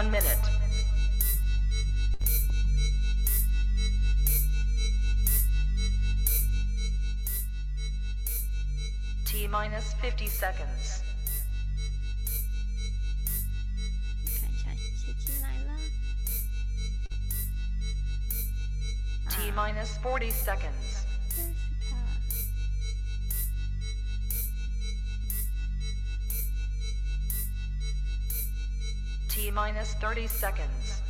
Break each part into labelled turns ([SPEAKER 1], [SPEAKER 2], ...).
[SPEAKER 1] one minute. T minus 50 seconds.
[SPEAKER 2] 看一下谁进来了。
[SPEAKER 1] T minus 40 seconds. T minus 30 seconds.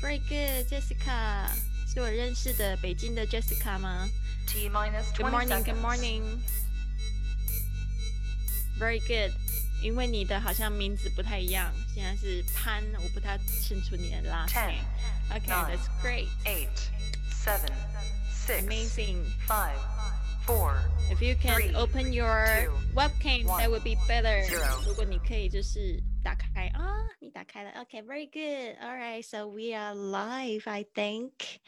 [SPEAKER 2] Very good, Jessica，是我认识的北京的 Jessica 吗
[SPEAKER 1] T minus
[SPEAKER 2] ？Good
[SPEAKER 1] 20
[SPEAKER 2] morning, good
[SPEAKER 1] seconds.
[SPEAKER 2] morning. Very good，因为你的好像名字不太一样，现在是潘，我不太清楚你的 last
[SPEAKER 1] Ten,
[SPEAKER 2] name. Okay,
[SPEAKER 1] nine,
[SPEAKER 2] that's great.
[SPEAKER 1] Eight, seven, six,
[SPEAKER 2] Amazing.
[SPEAKER 1] five, four,
[SPEAKER 2] If you can
[SPEAKER 1] Three,
[SPEAKER 2] open your
[SPEAKER 1] two,
[SPEAKER 2] webcam, that would be better.
[SPEAKER 1] zero.
[SPEAKER 2] 如果你可以就是打开啊，你打开了，OK, very good. All right, so we are live, I think.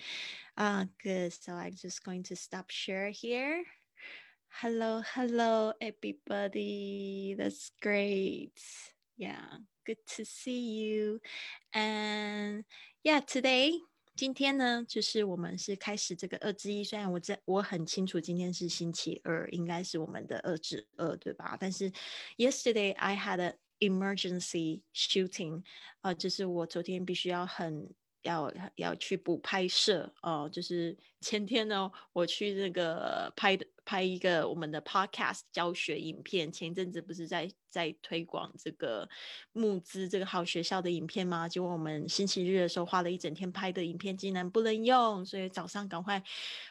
[SPEAKER 2] Ah, good. So I'm just going to stop share here. Hello, hello, everybody. That's great. Yeah, good to see you. And yeah, today 今天呢，就是我们是开始这个二之一。虽然我在我很清楚今天是星期二，应该是我们的二之二，对吧？但是 yesterday I had an emergency shooting，啊，就是我昨天必须要很要要去补拍摄哦、就是前天呢，我去那个拍的拍一个我们的 podcast 教学影片，前一阵子不是在在推广这个募资这个好学校的影片吗？结果我们星期日的时候花了一整天拍的影片竟然不能用，所以早上赶快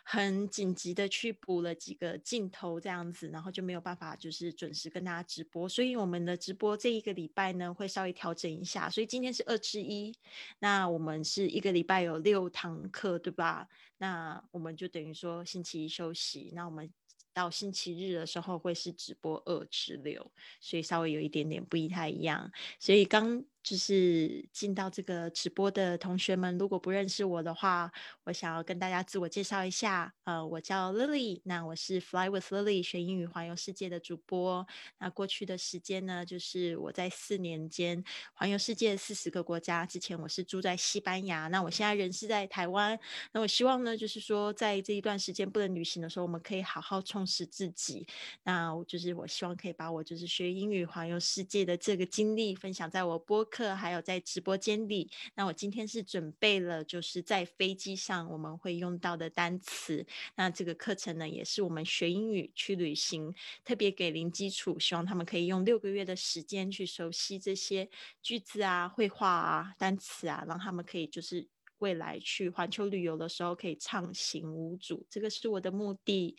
[SPEAKER 2] 很紧急的去补了几个镜头这样子，然后就没有办法就是准时跟大家直播，所以我们的直播这一个礼拜呢会稍微调整一下，所以今天是二之一，那我们是一个礼拜有六堂课，对吧？那我们就等于说星期一休息，那我们到星期日的时候会是直播二至六，所以稍微有一点点不太一样。所以刚就是进到这个直播的同学们，如果不认识我的话，我想要跟大家自我介绍一下。呃，我叫 Lily，那我是 Fly with Lily 学英语环游世界的主播。那过去的时间呢，就是我在四年间环游世界四十个国家。之前我是住在西班牙，那我现在人是在台湾。那我希望呢，就是说在这一段时间不能旅行的时候，我们可以好好充实自己。那就是我希望可以把我就是学英语环游世界的这个经历分享在我播客课还有在直播间里。那我今天是准备了就是在飞机上我们会用到的单词。那这个课程呢，也是我们学英语去旅行特别给零基础，希望他们可以用六个月的时间去熟悉这些句子啊、绘画啊、单词啊，让他们可以就是。未来去环球旅游的时候可以畅行无阻，这个是我的目的。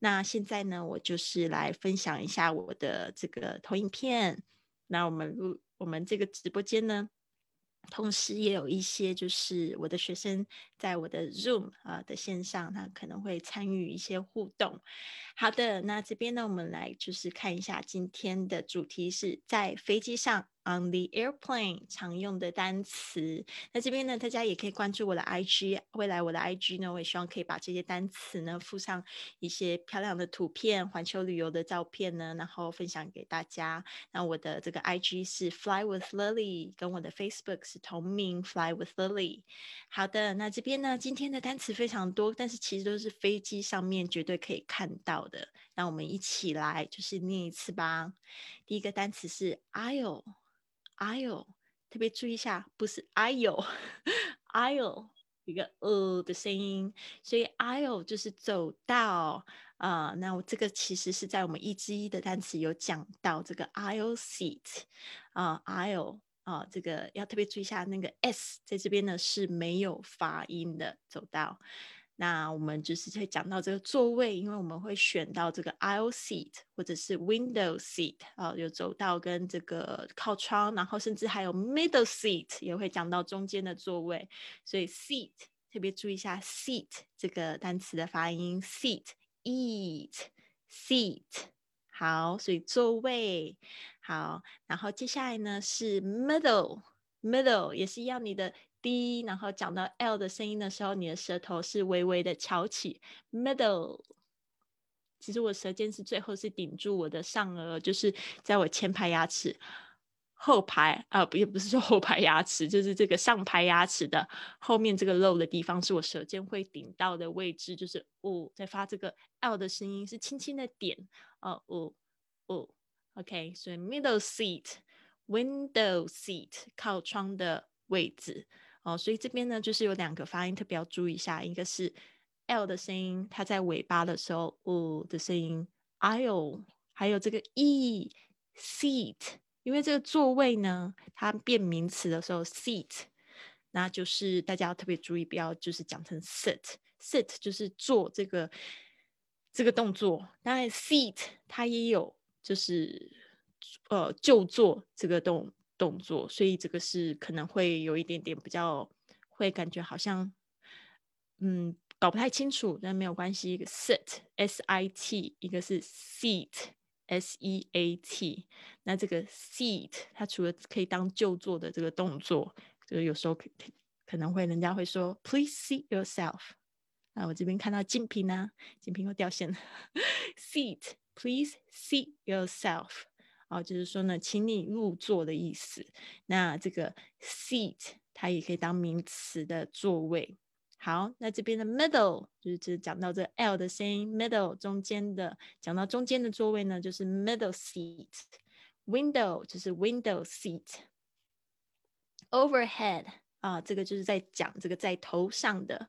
[SPEAKER 2] 那现在呢，我就是来分享一下我的这个投影片。那我们录我们这个直播间呢，同时也有一些就是我的学生在我的 Zoom 啊、的线上，他可能会参与一些互动。好的，那这边呢，我们来就是看一下今天的主题是在飞机上 on the airplane 常用的单词。那这边呢，大家也可以关注我的 IG，未来我的 IG 呢，我也希望可以把这些单词呢附上一些漂亮的图片、环球旅游的照片呢，然后分享给大家。那我的这个 IG 是 Fly with Lily，跟我的 Facebook 是同名 Fly with Lily。好的，那这边呢，今天的单词非常多，但是其实都是飞机上面绝对可以看到的。那我们一起来就是念一次吧。第一个单词是 aisle I'll 特别注意一下，不是 aisle，aisle 一个呃的声音，所以 aisle 就是走到啊、那我这个其实是在我们一之一的单词有讲到这个 aisle seat 啊、aisle 啊、这个要特别注意一下，那个 s 在这边呢是没有发音的走到。那我们就是会讲到这个座位，因为我们会选到这个 aisle seat 或者是 window seat 啊，有走道跟这个靠窗，然后甚至还有 middle seat 也会讲到中间的座位，所以 seat 特别注意一下 seat 这个单词的发音，seat eat seat 好，所以座位。好，然后接下来呢是 middle middle 也是一样，你的 d，然后讲到 l 的声音的时候，你的舌头是微微的翘起，middle。其实我舌尖是最后是顶住我的上颚，就是在我前排牙齿后排啊，不也不是说后排牙齿，就是这个上排牙齿的后面这个漏的地方，是我舌尖会顶到的位置，就是哦，在发这个 L 的声音，是轻轻的点哦哦哦，OK，所以 middle seat，window seat 靠窗的位置哦，所以这边呢就是有两个发音特别要注意一下，一个是。L 的声音，它在尾巴的时候，哦的声音，I'll，还有这个 E seat，因为这个座位呢，它变名词的时候，seat，那就是大家要特别注意，不要就是讲成 sit，sit 就是坐这个这个动作，当然 seat 它也有就是呃就坐这个动动作，所以这个是可能会有一点点比较会感觉好像嗯。搞不太清楚，但没有关系。一个 sit s i t，一个是 seat s e a t。那这个 seat 它除了可以当就坐的这个动作，就是有时候可可能会人家会说 please seat yourself。啊，我这边看到金瓶呢，金瓶又掉线了。seat please seat yourself。哦，就是说呢，请你入座的意思。那这个 seat 它也可以当名词的座位。好，那这边的 middle 就是讲到这 L 的声音，middle 中间的，讲到中间的座位呢，就是 middle seat。window 就是 window seat。overhead 啊，这个就是在讲这个在头上的。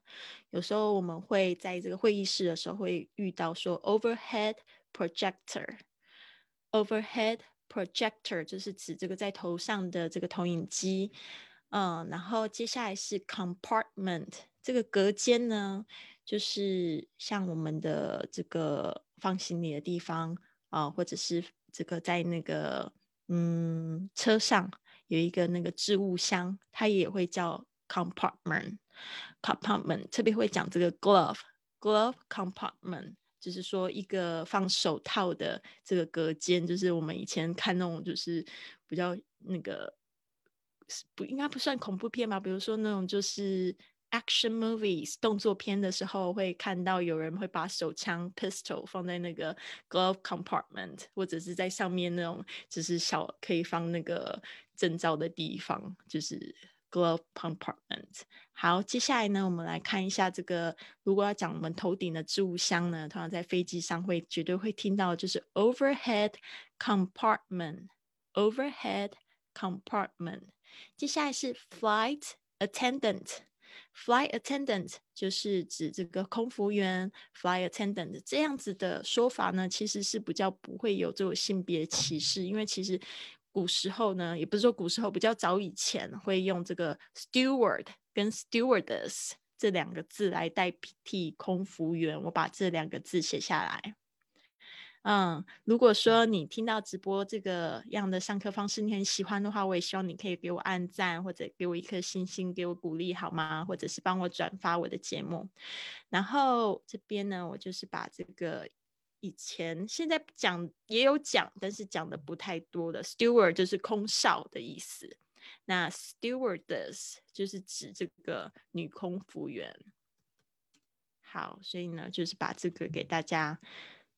[SPEAKER 2] 有时候我们会在这个会议室的时候会遇到说 overhead projector。overhead projector 就是指这个在头上的这个投影机。嗯，然后接下来是 compartment。这个隔间呢，就是像我们的这个放行李的地方啊，或者是这个在那个嗯车上有一个那个置物箱，它也会叫 compartment。compartment 特别会讲这个 glove glove compartment，就是说一个放手套的这个隔间，就是我们以前看那种就是比较那个不应该不算恐怖片吧，比如说那种就是。Action movies 动作片的时候，会看到有人会把手枪 pistol 放在那个 glove compartment，或者是在上面那种就是小可以放那个证照的地方，就是 glove compartment。好，接下来呢，我们来看一下这个，如果要讲我们头顶的置物箱呢，通常在飞机上会绝对会听到，就是 overhead compartment，overhead compartment。接下来是 flight attendant。Flight attendant 就是指这个空服员，flight attendant 这样子的说法呢，其实是比较不会有这种性别歧视，因为其实古时候呢，也不是说古时候，比较早以前会用这个 steward 跟 stewardess 这两个字来代替空服员。我把这两个字写下来。嗯，如果说你听到直播这个样的上课方式，你很喜欢的话，我也希望你可以给我按赞，或者给我一颗星星，给我鼓励好吗？或者是帮我转发我的节目。然后这边呢，我就是把这个以前现在讲也有讲，但是讲的不太多的 steward 就是空少的意思，那 stewardess 就是指这个女空服员。好，所以呢，就是把这个给大家。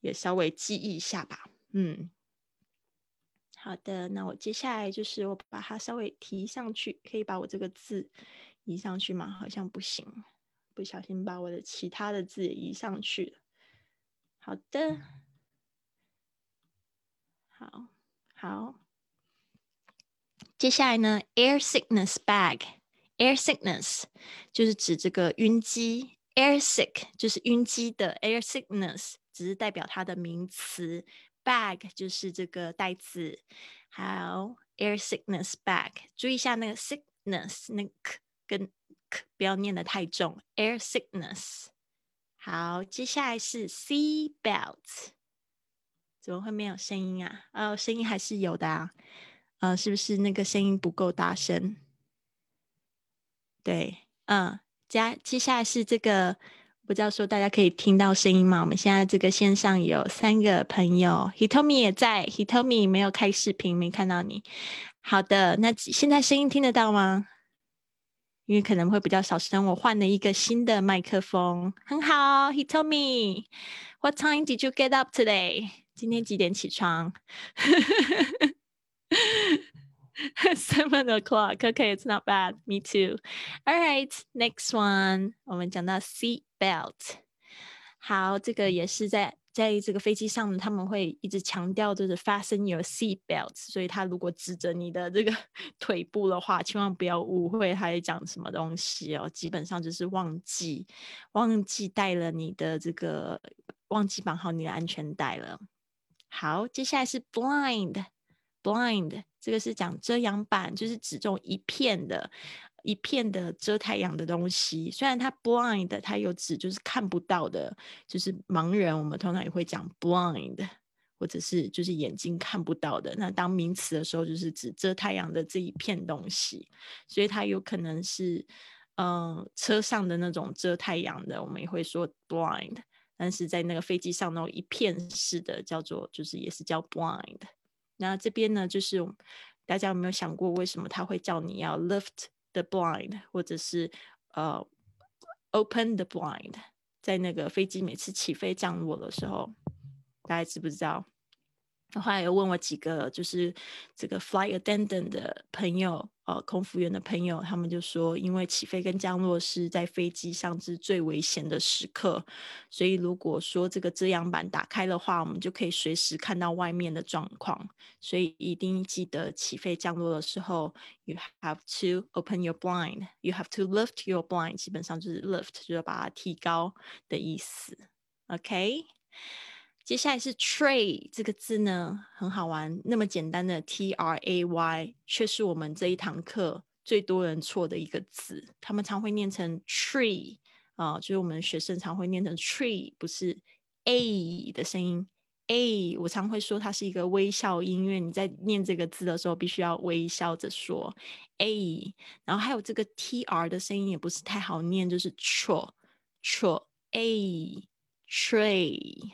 [SPEAKER 2] 也稍微记忆一下吧，嗯，好的，那我接下来就是我把它稍微提上去，可以把我这个字移上去吗？好像不行，不小心把我的其他的字也移上去了。好的，好，好，接下来呢，air sickness bag，air sickness 就是指这个晕机，air sick 就是晕机的，air sickness。只是代表它的名词，bag 就是这个袋子。好，air sickness bag，注意一下那个 sickness 那 k 跟 k 不要念得太重，air sickness。好，接下来是 sea belts，怎么会没有声音啊？哦，声音还是有的啊。呃，是不是那个声音不够大声？对，嗯，接接下来是这个。不知道说大家可以听到声音吗？我们现在这个线上有三个朋友，Hitomi 也在，Hitomi 没有开视频，没看到你。好的，那现在声音听得到吗？因为可能会比较小声。我换了一个新的麦克风，很好。He told me, "What time did you get up today?" 今天几点起床？Seven o'clock. Okay, it's not bad. Me too. All right, next one. 我们讲到 seat belt. 好，这个也是在在这个飞机上，他们会一直强调就是 fasten your seat belts，所以他如果指着你的这个 腿部的话，千万不要误会他在讲什么东西哦。基本上就是忘记忘记带了你的这个忘记绑好你的安全带了。好，接下来是 blind blind，这个是讲遮阳板，就是指这种一片的。一片的遮太阳的东西，虽然它 blind，它有指就是看不到的，就是盲人，我们通常也会讲 blind，或者是就是眼睛看不到的。那当名词的时候，就是指遮太阳的这一片东西，所以它有可能是嗯车上的那种遮太阳的，我们也会说 blind。但是在那个飞机上那种一片式的，叫做就是也是叫 blind。那这边呢，就是大家有没有想过，为什么他会叫你要 lift？the blind 或者是呃 open the blind 在那个飞机每次起飞降落的时候大家知不知道？那后来又问我几个就是这个 fly attendant 的朋友呃，空服员的朋友，他们就说，因为起飞跟降落是在飞机上是最危险的时刻，所以如果说这个遮阳板打开的话，我们就可以随时看到外面的状况，所以一定记得起飞降落的时候，you have to open your blind，you have to lift your blind，基本上就是 lift 就是把它提高的意思，OK。接下来是 tray 这个字呢，很好玩。那么简单的 T R A Y，却是我们这一堂课最多人错的一个字。他们常会念成 tree 啊，就是我们学生常会念成 tree，不是 a 的声音。a 我常会说它是一个微笑音，因为你在念这个字的时候必须要微笑着说 a。然后还有这个 T R 的声音也不是太好念，就是 tr tr a tray。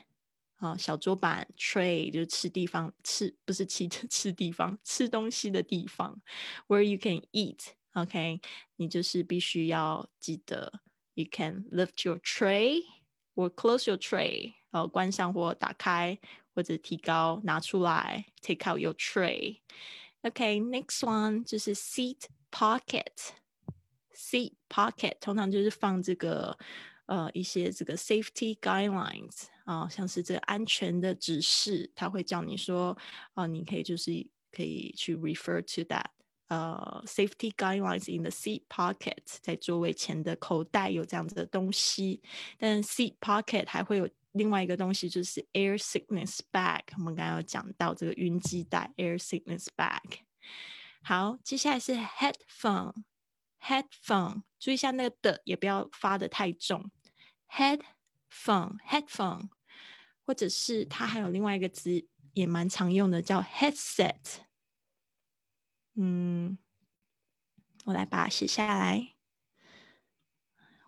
[SPEAKER 2] 啊，小桌板 tray 就是吃地方，吃不是吃吃地方，吃东西的地方，where you can eat，OK，你就是必须要记得，you can lift your tray or close your tray，呃，关上或打开或者提高拿出来，take out your tray，OK，next one 就是 seat pocket，seat pocket 通常就是放这个呃一些这个 safety guidelines。 啊，像是这个安全的指示，他会叫你说，啊，你可以就是可以去 refer to that，呃，safety guidelines in the seat pocket，在座位前的口袋有这样子的东西。但 seat pocket 还会有另外一个东西，就是 air sickness bag。我们刚刚有讲到这个晕机袋，air sickness bag。好，接下来是 headphone，headphone，注意一下那个的，也不要发的太重，head。Phone headphone，或者是它还有另外一个词也蛮常用的，叫 headset。嗯，我来把它写下来，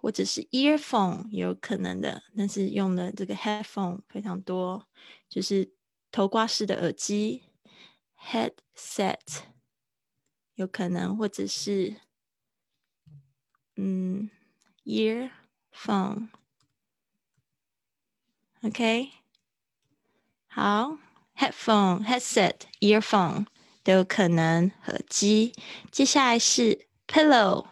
[SPEAKER 2] 或者是 earphone 也有可能的，但是用的这个 headphone 非常多，就是头挂式的耳机 headset 有可能，或者是嗯 earphone。OK，好，headphone、headset、earphone 都有可能。耳机，接下来是 pillow，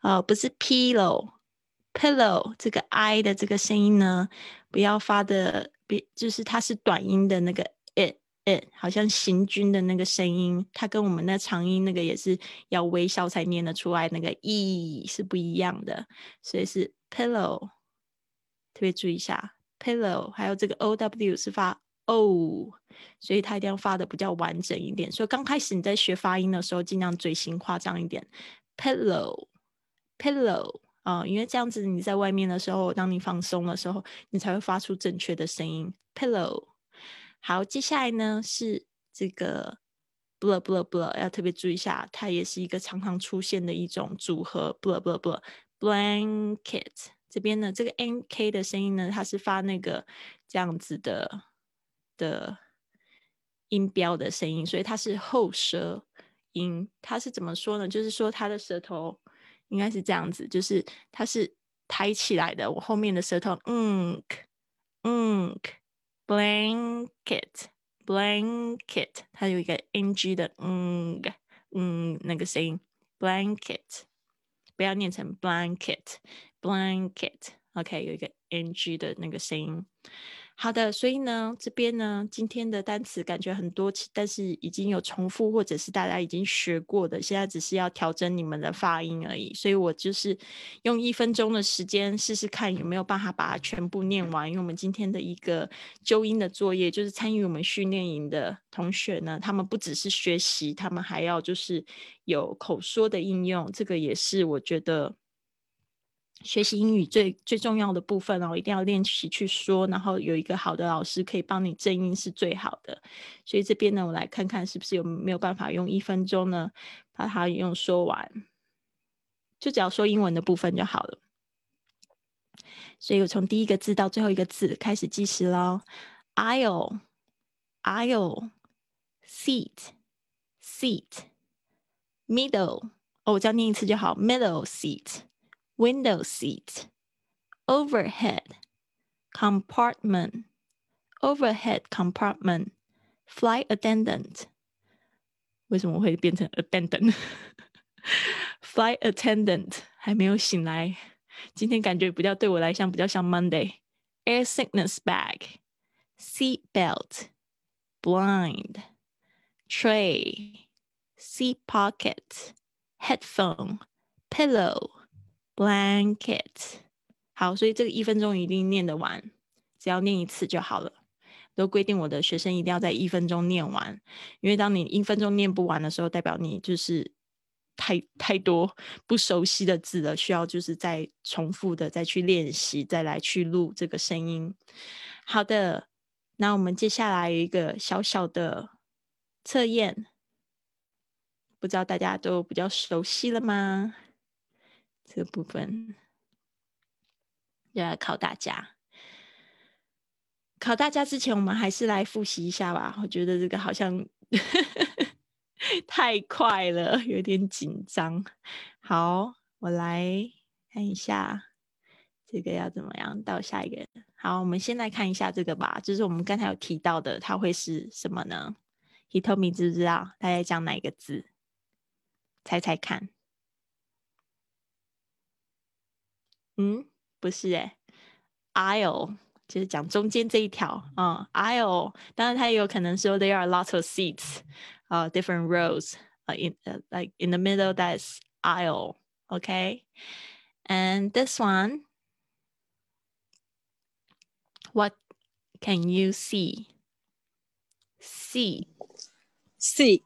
[SPEAKER 2] 哦，不是 pillow，pillow 这个 i 的这个声音呢，不要发的，别就是它是短音的那个 it it，好像行军的那个声音，它跟我们那长音那个也是要微笑才念得出来，那个 e 是不一样的，所以是 pillow，特别注意一下。pillow，还有这个 o w 是发 o，所以它一定要发的比较完整一点。所以刚开始你在学发音的时候，尽量嘴型夸张一点，pillow，pillow 啊，因为这样子你在外面的时候，当你放松的时候，你才会发出正确的声音。pillow，好，接下来呢是这个 blah blah blah，要特别注意一下，它也是一个常常出现的一种组合，blah blah blah，blanket。这边呢，这个 n k 的声音呢，它是发那个这样子的的音标的声音，所以它是后舌音。它是怎么说呢？就是说它的舌头应该是这样子，就是它是抬起来的，我后面的舌头，嗯嗯，blanket blanket，它有一个 ng 的嗯嗯那个声音，blanket，不要念成 blanket blanket，OK，有一个 ng 的那个声音。好的，所以呢，这边呢，今天的单词感觉很多，但是已经有重复或者是大家已经学过的，现在只是要调整你们的发音而已。所以我就是用一分钟的时间试试看有没有办法把它全部念完。因为我们今天的一个纠音的作业，就是参与我们训练营的同学呢，他们不只是学习，他们还要就是有口说的应用，这个也是我觉得。学习英语最最重要的部分哦，一定要练习去说，然后有一个好的老师可以帮你正音是最好的。所以这边呢，我来看看是不是有没有办法用一分钟呢，把它用说完，就只要说英文的部分就好了。所以我从第一个字到最后一个字开始计时喽。aisle aisle seat seat middle 哦，我这样念一次就好，middle seat。window seat, overhead compartment, overhead compartment, flight attendant. 为什么会变成 attendant？Flight attendant 还没有醒来，今天感觉比较对我来讲比较像 Monday。Air sickness bag, seat belt, blind, tray, seat pocket, headphone, pillow. Blanket，好，所以这个一分钟一定念得完，只要念一次就好了。都规定我的学生一定要在一分钟念完，因为当你一分钟念不完的时候，代表你就是太太多不熟悉的字了，需要就是再重复的再去练习，再来去录这个声音。好的，那我们接下来有一个小小的测验，不知道大家都比较熟悉了吗？这部分要来考大家。考大家之前，我们还是来复习一下吧。我觉得这个好像 太快了，有点紧张。好，我来看一下这个要怎么样到下一个。好，我们先来看一下这个吧，就是我们刚才有提到的，它会是什么呢？Hitomi 知不知道他在讲哪一个字？猜猜看。嗯，不是诶 i l e 就是讲中间这一条啊，aisle，当然它也有可能说 there are lots of seats，啊，different rows，啊，in like in the middle that's aisle，okay，and this one，what can you see? See,
[SPEAKER 3] see,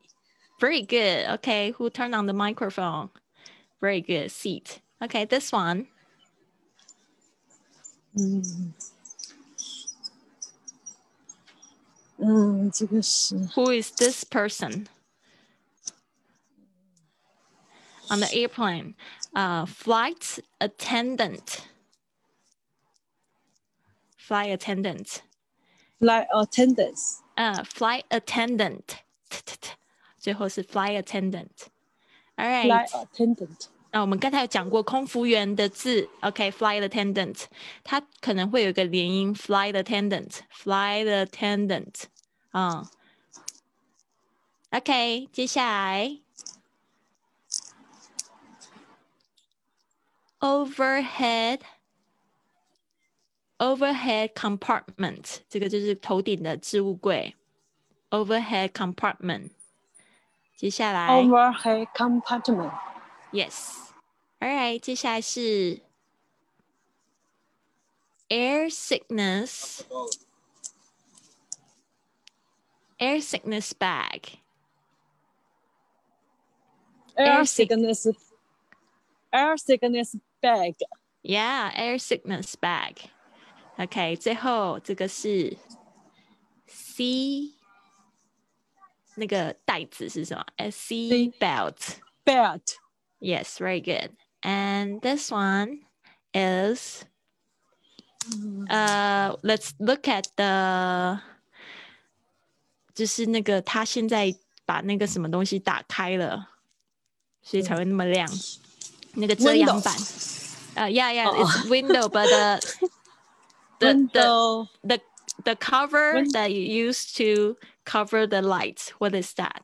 [SPEAKER 2] very good. Okay, who turned on the microphone? Very good. Seat. Okay, this one.
[SPEAKER 3] 嗯，嗯，这个是
[SPEAKER 2] Who is this person on the airplane? Uh, flight attendant. Flight attendant.
[SPEAKER 3] flight attendants，
[SPEAKER 2] 呃、flight attendant，最后是 flight attendant。All right，
[SPEAKER 3] flight attendant，
[SPEAKER 2] 那我们刚才有讲过空服员的字，OK，flight、attendant，它可能会有一个连音，flight attendant，flight attendant，啊、OK，接下来 overhead。overhead compartment，这个就是头顶的置物柜。overhead compartment，接下来
[SPEAKER 3] overhead compartment，
[SPEAKER 2] Yes. All right. 接下来是 air sickness. Air sickness bag.
[SPEAKER 3] air
[SPEAKER 2] Air sick-
[SPEAKER 3] sickness air sickness bag
[SPEAKER 2] Yeah, air sickness bag. OK，最后这个是 C 那个袋子是什么？S C
[SPEAKER 3] C
[SPEAKER 2] belt.
[SPEAKER 3] belt
[SPEAKER 2] Yes, very good. And this one is uh let's look at the 就是那个他现在把那个什么东西打开了，所以才会那么亮。 那个遮阳
[SPEAKER 3] Window
[SPEAKER 2] 板。呃、yeah, yeah,
[SPEAKER 3] 哦
[SPEAKER 2] it's window, but the the the
[SPEAKER 3] Window
[SPEAKER 2] the the cover
[SPEAKER 3] Win-
[SPEAKER 2] that you use to cover the lights. What is that?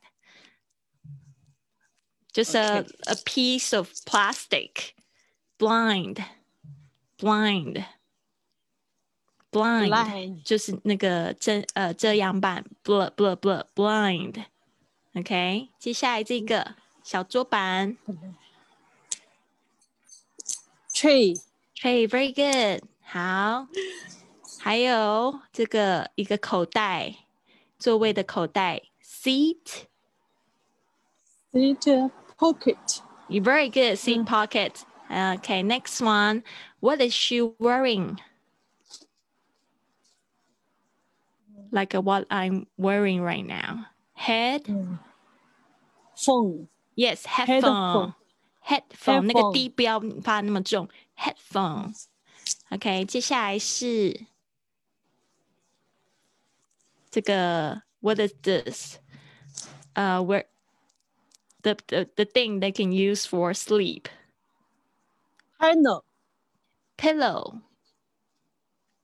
[SPEAKER 2] Just a
[SPEAKER 3] Okay.
[SPEAKER 2] a piece of plastic. Blind, blind, blind.
[SPEAKER 3] line
[SPEAKER 2] 就是那个遮呃遮阳板，bl bl bl blind。OK，接下来这个小桌板
[SPEAKER 3] tree
[SPEAKER 2] ，tray very good，好。还有这个一个口袋，座位的口袋，seat。
[SPEAKER 3] seat pocket
[SPEAKER 2] You very good, seat pocket. Okay, next one. What is she wearing? Like what I'm wearing right now. Head.
[SPEAKER 3] phone
[SPEAKER 2] Yes, headphone.
[SPEAKER 3] Headphone
[SPEAKER 2] Headphone，那个
[SPEAKER 3] Headphone
[SPEAKER 2] D 不要发那么重。Headphone。OK，接下来是这个 What is this? Uh, where The the the thing they can use for sleep. Pillow.
[SPEAKER 3] Pillow.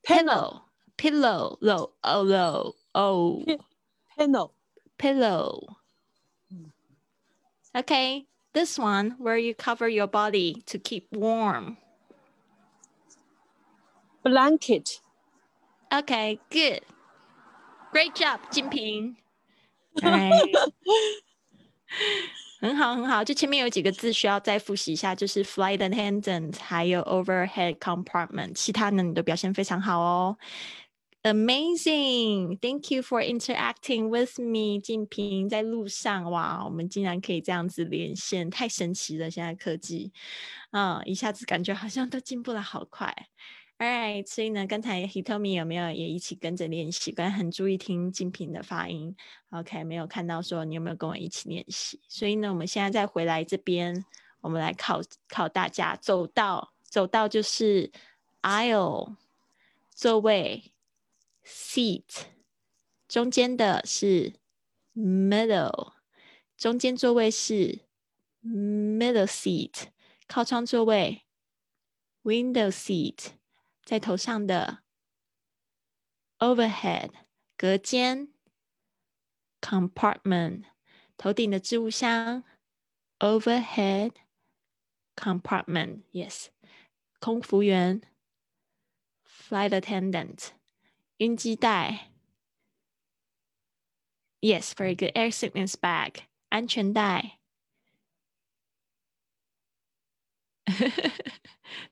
[SPEAKER 2] Pillow. Pillow. Low. Oh, low. Oh.
[SPEAKER 3] panel
[SPEAKER 2] Pillow. Okay, this one where you cover your body to keep warm.
[SPEAKER 3] blanket
[SPEAKER 2] Okay, good. Great job, 金平。Alright. 很好，很好。就前面有几个字需要再复习一下，就是 flight attendant，还有 overhead compartment。其他呢，你都表现非常好哦。Amazing! Thank you for interacting with me. 静平在路上哇，我们竟然可以这样子连线，太神奇了！现在科技，嗯，一下子感觉好像都进步了好快。Alright，所以呢，刚才 Hitomi 有没有也一起跟着练习？刚才很注意听静平的发音。OK，没有看到说你有没有跟我一起练习？所以呢，我们现在再回来这边，我们来考考大家。走道，走道就是 aisle，座位 seat，中间的是 middle，中间座位是 middle seat，靠窗座位 window seat。在头上的 overhead 隔间 compartment 头顶的置物箱 overhead compartment yes 空服员 flight attendant 晕机带 yes very good air sickness bag 安全带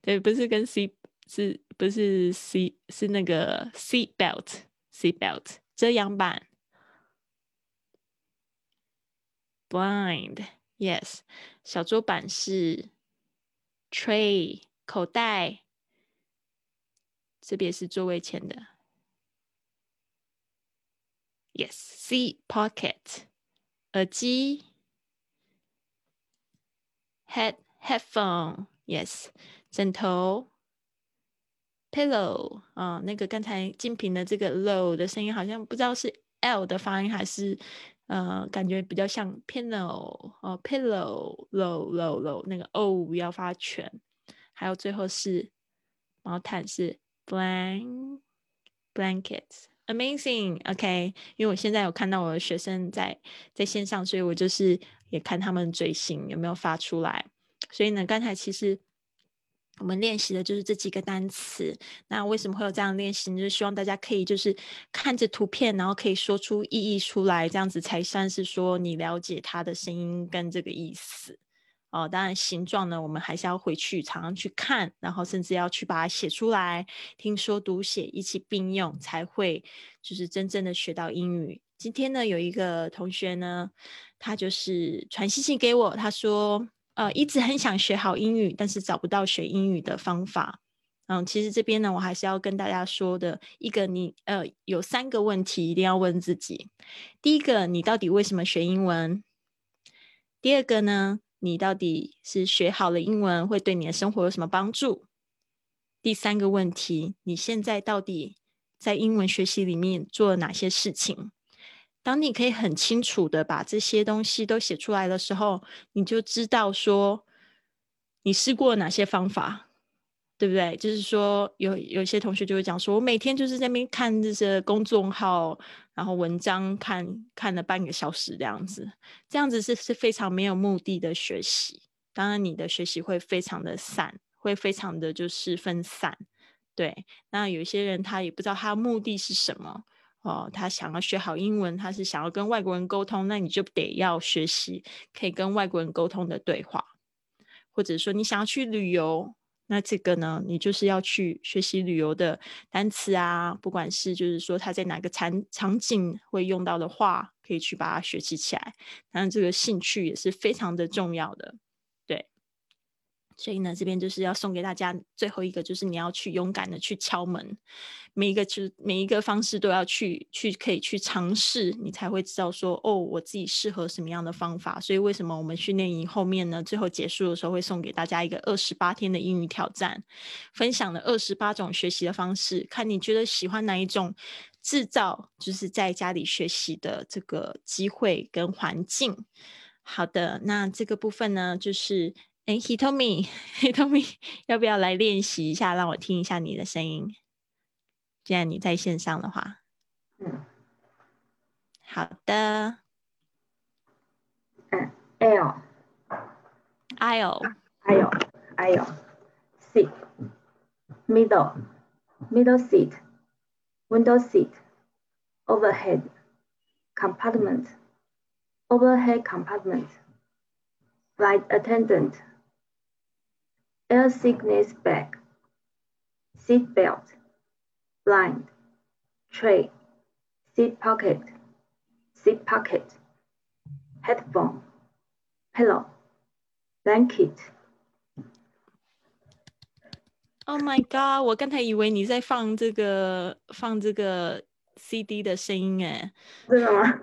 [SPEAKER 2] 对，不是跟 C 是不是 C 是那个 seat belt seat belt 遮阳板 blind yes 小桌板是 tray 口袋，这边是座位前的 yes seat pocket 耳机 head headphone yes 枕头 pillow 啊、那个刚才静平的这个 low 的声音好像不知道是 L 的发音还是呃，感觉比较像 pillow 哦，pillow low low low 那个 O 要发全，还有最后是毛毯是 blank blankets amazing ok，因为我现在有看到我的学生在在线上，所以我就是也看他们嘴型有没有发出来。所以呢，刚才其实我们练习的就是这几个单词。那为什么会有这样练习呢？就是希望大家可以就是看着图片，然后可以说出意义出来，这样子才算是说你了解它的声音跟这个意思。哦，当然形状呢，我们还是要回去常常去看，然后甚至要去把它写出来，听说读写一起并用，才会就是真正的学到英语。今天呢，有一个同学呢，他就是传信息给我，他说，呃，一直很想学好英语，但是找不到学英语的方法。嗯，其实这边呢，我还是要跟大家说的一个你，呃，有三个问题一定要问自己。第一个，你到底为什么学英文？第二个呢，你到底是学好了英文会对你的生活有什么帮助？第三个问题，你现在到底在英文学习里面做了哪些事情？当你可以很清楚的把这些东西都写出来的时候，你就知道说你试过哪些方法？对不对？就是说，有有些同学就会讲说，我每天就是在那边看这些公众号，然后文章看看了半个小时这样子，这样子是是非常没有目的的学习。当然，你的学习会非常的散，会非常的就是分散。对，那有些人他也不知道他的目的是什么哦，他想要学好英文，他是想要跟外国人沟通，那你就得要学习可以跟外国人沟通的对话，或者说你想要去旅游。那这个呢，你就是要去学习旅游的单词啊，不管是就是说他在哪个场场景会用到的话，可以去把它学习起来。当然，这个兴趣也是非常的重要的。所以呢，这边就是要送给大家最后一个，就是你要去勇敢的去敲门，每一个就是每一个方式都要去去可以去尝试，你才会知道说哦，我自己适合什么样的方法。所以为什么我们训练营后面呢，最后结束的时候会送给大家一个二十八天的英语挑战，分享了二十八种学习的方式，看你觉得喜欢哪一种，制造就是在家里学习的这个机会跟环境。好的，那这个部分呢，就是。哎，Hitomi，Hitomi，要不要来练习一下，让我听一下你的声音？既然你在线上的话，
[SPEAKER 4] 嗯，
[SPEAKER 2] 好的。
[SPEAKER 4] 嗯，L，L，L，L，Seat，Middle，Middle Seat，Window Seat，Overhead，Compartment，Overhead Compartment，Flight Attendant。air sickness bag, seat belt, blind, tray, seat pocket, seat pocket, headphone, pillow, blanket.
[SPEAKER 2] Oh my god！我刚才以为你在放这个放这个 CD 的声音哎，
[SPEAKER 4] 真的吗？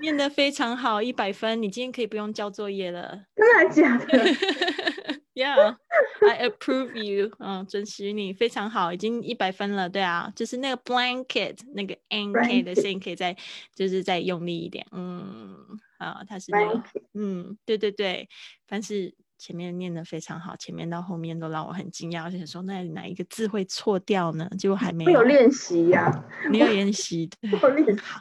[SPEAKER 2] 念得非常好，一百分！你今天可以不用交作业了。
[SPEAKER 4] 真的假的
[SPEAKER 2] ？Yeah, I approve you. 嗯，准许你，非常好，已经一百分了。对啊，就是那个 blanket 那个 n k 的声音可以再就是再用力一点。嗯，啊，它是那个，嗯，对对对，但是前面念的非常好，前面到后面都让我很惊讶，而且说那哪一个字会错掉呢？结果还没
[SPEAKER 4] 有练习呀，
[SPEAKER 2] 没有练习，
[SPEAKER 4] 对，好。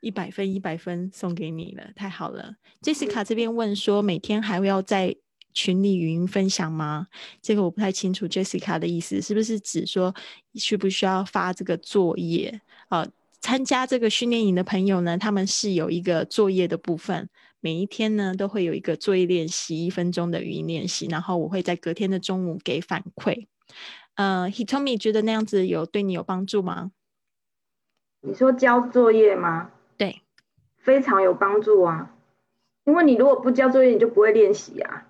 [SPEAKER 2] 一百分，一百分送给你了，太好了。Jessica 这边问说，每天还会要在群里语音分享吗？这个我不太清楚。Jessica 的意思是不是指说需不需要发这个作业？呃，参加这个训练营的朋友呢，他们是有一个作业的部分，每一天呢都会有一个作业练习，一分钟的语音练习，然后我会在隔天的中午给反馈。呃，Hitomi 觉得那样子有对你有帮助吗？
[SPEAKER 4] 你说交作业吗？
[SPEAKER 2] 对，
[SPEAKER 4] 非常有帮助啊！因为你如果不交作业，你就不会练习啊，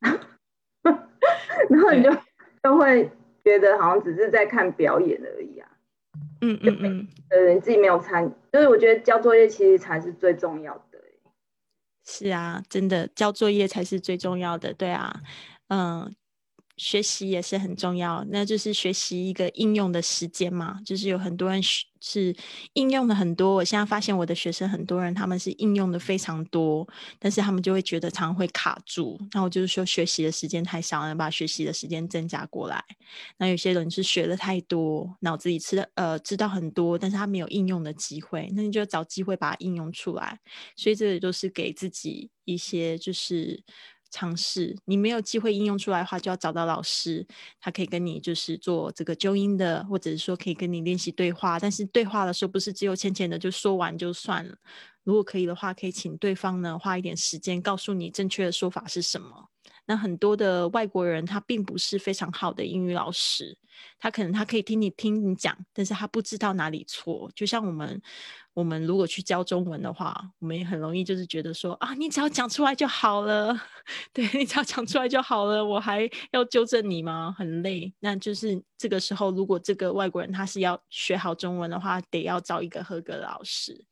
[SPEAKER 4] 然后你就都会觉得好像只是在看表演而已啊。
[SPEAKER 2] 嗯嗯嗯，
[SPEAKER 4] 呃，你自己没有参，就是我觉得交作业其实才是最重要的。
[SPEAKER 2] 是啊，真的交作业才是最重要的。对啊，嗯。学习也是很重要，那就是学习一个应用的时间嘛。就是有很多人是应用的很多，我现在发现我的学生很多人他们是应用的非常多，但是他们就会觉得常常会卡住。那我就是说学习的时间太少了，把学习的时间增加过来。那有些人是学的太多，脑子里吃的呃知道很多，但是他没有应用的机会，那你就找机会把它应用出来。所以这里都是给自己一些就是。尝试，你没有机会应用出来的话，就要找到老师，他可以跟你就是做这个纠音的，或者是说可以跟你练习对话。但是对话的时候，不是只有浅浅的就说完就算了。如果可以的话，可以请对方呢花一点时间告诉你正确的说法是什么。那很多的外国人他并不是非常好的英语老师，他可能他可以听你听你讲，但是他不知道哪里错。就像我们。我们如果去教中文的话，我们也很容易就是觉得说啊，你只要讲出来就好了，对你只要讲出来就好了，我还要纠正你吗？很累。那就是这个时候，如果这个外国人他是要学好中文的话，得要找一个合格的老师。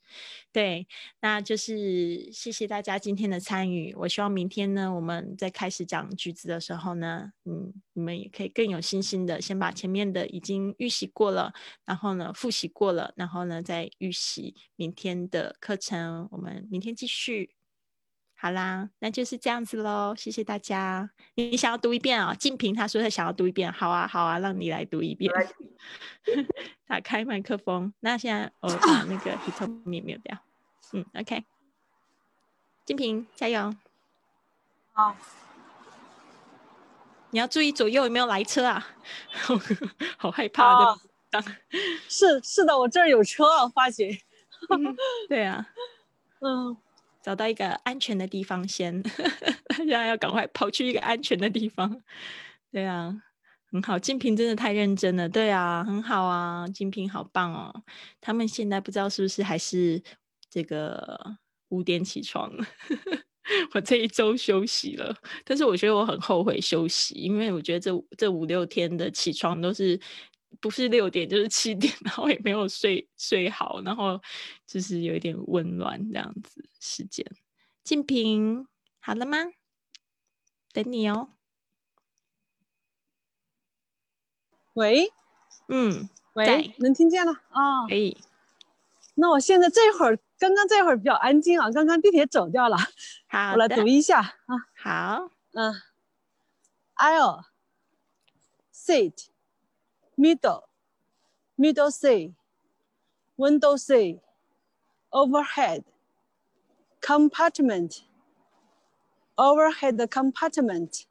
[SPEAKER 2] 对，那就是谢谢大家今天的参与。我希望明天呢，我们在开始讲句子的时候呢，嗯，你们也可以更有信心的先把前面的已经预习过了，然后呢复习过了，然后呢再预习明天的课程。我们明天继续。好啦，那就是这样子喽，谢谢大家。你你想要读一遍啊、静平他说他想要读一遍，好啊，好啊，让你来读一遍。打开麦克风。那现在我把那个 Hitomi 灭掉。嗯，OK。静平加油！
[SPEAKER 3] 好，
[SPEAKER 2] 你要注意左右有没有来车啊，好害怕的
[SPEAKER 3] 哦。是是的，我这儿有车啊，发觉。
[SPEAKER 2] 对啊，
[SPEAKER 3] 嗯，
[SPEAKER 2] 找到一个安全的地方先，现在要赶快跑去一个安全的地方。对啊，很好，金平真的太认真了。对啊，很好啊，金平好棒哦。他们现在不知道是不是还是这个五点起床。我这一周休息了，但是我觉得我很后悔休息，因为我觉得这这五六天的起床都是不是六点就是七点，然后也没有睡睡好，然后就是有一点温暖这样子时间。静平好了吗？等你哦。
[SPEAKER 3] 喂
[SPEAKER 2] 嗯，
[SPEAKER 3] 喂，能听见了啊？
[SPEAKER 2] 可以。
[SPEAKER 3] 那我现在这会儿，刚刚这会儿比较安静啊，刚刚地铁走掉了，
[SPEAKER 2] 好的
[SPEAKER 3] 我来读一下啊。
[SPEAKER 2] 好，
[SPEAKER 3] 嗯，aisle, seat, middle, middle seat, window seat, overhead, compartment, overhead compartment,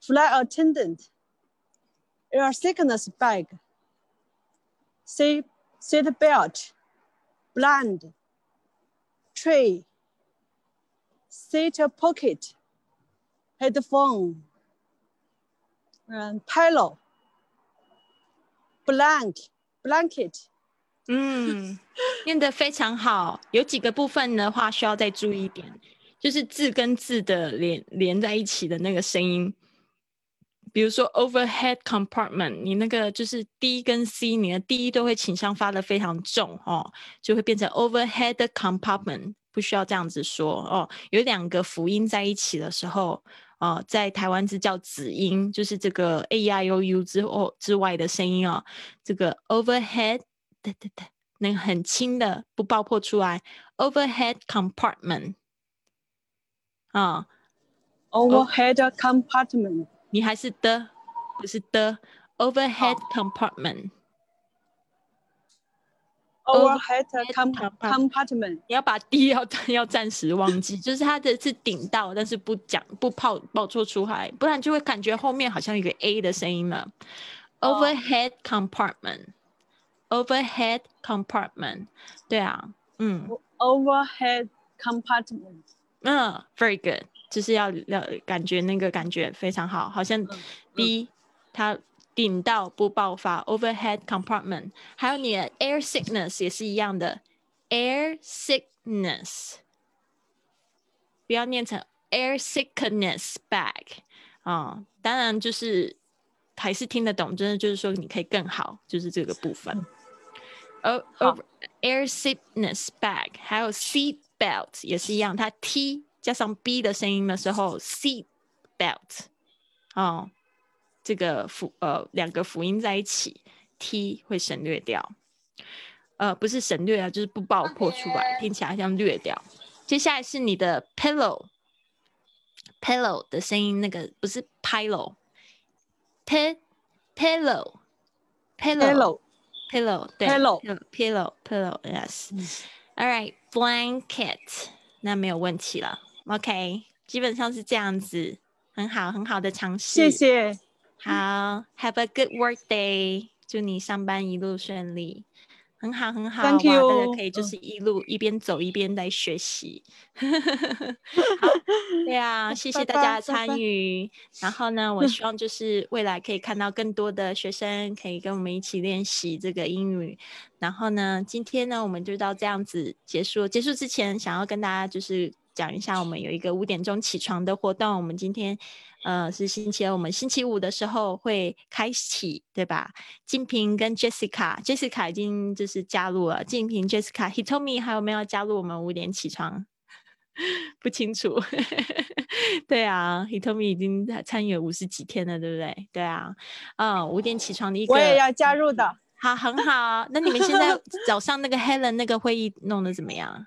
[SPEAKER 3] flight attendant, air sickness bag, seat, seat belt, blind, tray, seat pocket, headphone, 嗯，pillow, blank, blanket,
[SPEAKER 2] 嗯，念得非常好。有几个部分的话需要再注意一点，就是字跟字的连连在一起的那个声音。比如说 overhead compartment，你那个就是 D 跟 C，你的 D 都会倾向发的非常重哦，就会变成 overhead compartment，不需要这样子说哦。有两个辅音在一起的时候，呃，在台湾是叫子音，就是这个 a e i o u 之后之外的声音哦。这个 overhead，对对对，那个很轻的不爆破出来，overhead compartment 啊、
[SPEAKER 3] overhead compartment,
[SPEAKER 2] 你还是的，不是的，overhead compartment。
[SPEAKER 3] Overhead com-
[SPEAKER 2] compartment 你要把 D 要要暂时忘记，就是它的是顶到，但是不讲不爆爆错出来，不然就会感觉后面好像有一个 A 的声音了。
[SPEAKER 3] 哦
[SPEAKER 2] Overhead compartment，overhead compartment，对啊，嗯
[SPEAKER 3] overhead compartment,
[SPEAKER 2] 嗯，very good，就是要要感觉那个感觉非常好，好像
[SPEAKER 3] 嗯
[SPEAKER 2] D 它顶到不爆发，overhead compartment，还有你的 air sickness 也是一样的，air sickness，不要念成 air sickness bag 啊、当然就是还是听得懂，真的就是说你可以更好，就是这个部分。呃
[SPEAKER 3] 好
[SPEAKER 2] air sickness bag，还有 seat belt 也是一样，它 T 加上 B 的声音的时候，seat belt，哦，这个辅呃两个辅音在一起，T 会省略掉，呃不是省略啊，就是不爆破出来，听起来像略掉。接下来是你的 pillow，pillow 的声音，那个不是 pillow，p pillow pillow
[SPEAKER 3] pillow,
[SPEAKER 2] pillow 对
[SPEAKER 3] Pillow
[SPEAKER 2] pillow pillow yes
[SPEAKER 3] 嗯
[SPEAKER 2] all right blanket 那没有问题了 OK 基本上是这样子很好很好的尝试
[SPEAKER 3] 谢谢，
[SPEAKER 2] 好，Have a good work day，祝你上班一路顺利。很好，很好
[SPEAKER 3] Thank
[SPEAKER 2] 哇大家
[SPEAKER 3] you
[SPEAKER 2] 可以就
[SPEAKER 3] 嗯
[SPEAKER 2] 是一路一边走一边来学习。好，对啊，谢谢大家的参与。然后呢，我希望就是未来可以看到更多的学生可以跟我们一起练习这个英语。然后呢，今天呢，我们就到这样子结束。结束之前，想要跟大家就是讲一下，我们有一个五点钟起床的活动。我们今天呃是星期二，我们星期五的时候会开启，对吧？静平跟 Jessica，Jessica 已经就是加入了。静平、Jessica、Hitomi 还有没有加入我们五点起床？不清楚。对啊，Hitomi 已经参与了五十几天了，对不对？对啊，嗯，五点起床的一个，
[SPEAKER 3] 我也要加入的。
[SPEAKER 2] 好，很好。那你们现在 早上那个 Helen 那个会议弄得怎么样？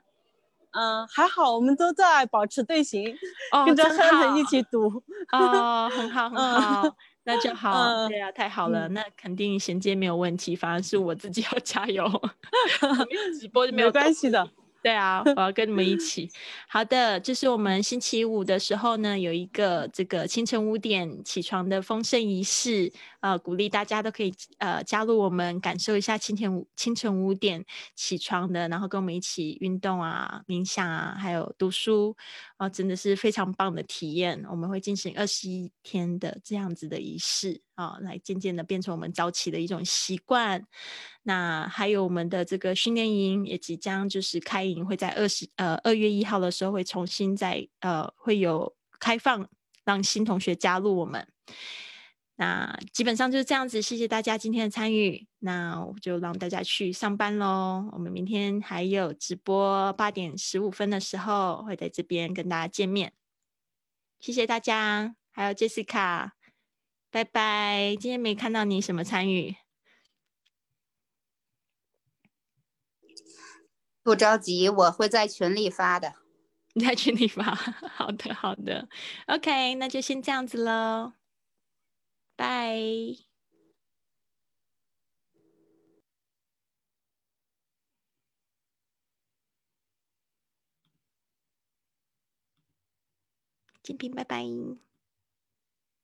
[SPEAKER 3] 嗯，还好，我们都在保持队形，
[SPEAKER 2] 哦，
[SPEAKER 3] 跟着
[SPEAKER 2] 真
[SPEAKER 3] 亨亨一起读。
[SPEAKER 2] 哦，很好，很
[SPEAKER 3] 嗯
[SPEAKER 2] 好，那就 好。
[SPEAKER 3] 嗯
[SPEAKER 2] 对啊，太好了，
[SPEAKER 3] 嗯
[SPEAKER 2] 那肯定衔接没有问题，反而是我自己要加油。我没有直播就没有
[SPEAKER 3] 没关系的。
[SPEAKER 2] 对啊，我要跟你们一起。好的，这是我们星期五的时候呢，有一个这个清晨五点起床的丰盛仪式，呃，鼓励大家都可以呃加入我们，感受一下清晨五清晨五点起床的，然后跟我们一起运动啊、冥想啊，还有读书啊、真的是非常棒的体验。我们会进行二十一天的这样子的仪式啊、来渐渐的变成我们早起的一种习惯。那还有我们的这个训练营也即将就是开营，会在二十呃二月一号的时候会重新在呃会有开放，让新同学加入我们。那基本上就是这样子，谢谢大家今天的参与。那我就让大家去上班喽。我们明天还有直播，八点十五分的时候会在这边跟大家见面。谢谢大家，还有 Jessica，拜拜。今天没看到你什么参与。
[SPEAKER 5] 不着急，我会在群里发的。
[SPEAKER 2] 你 在群里发，好的好的，OK，那就先这样子喽，拜。金平，拜拜。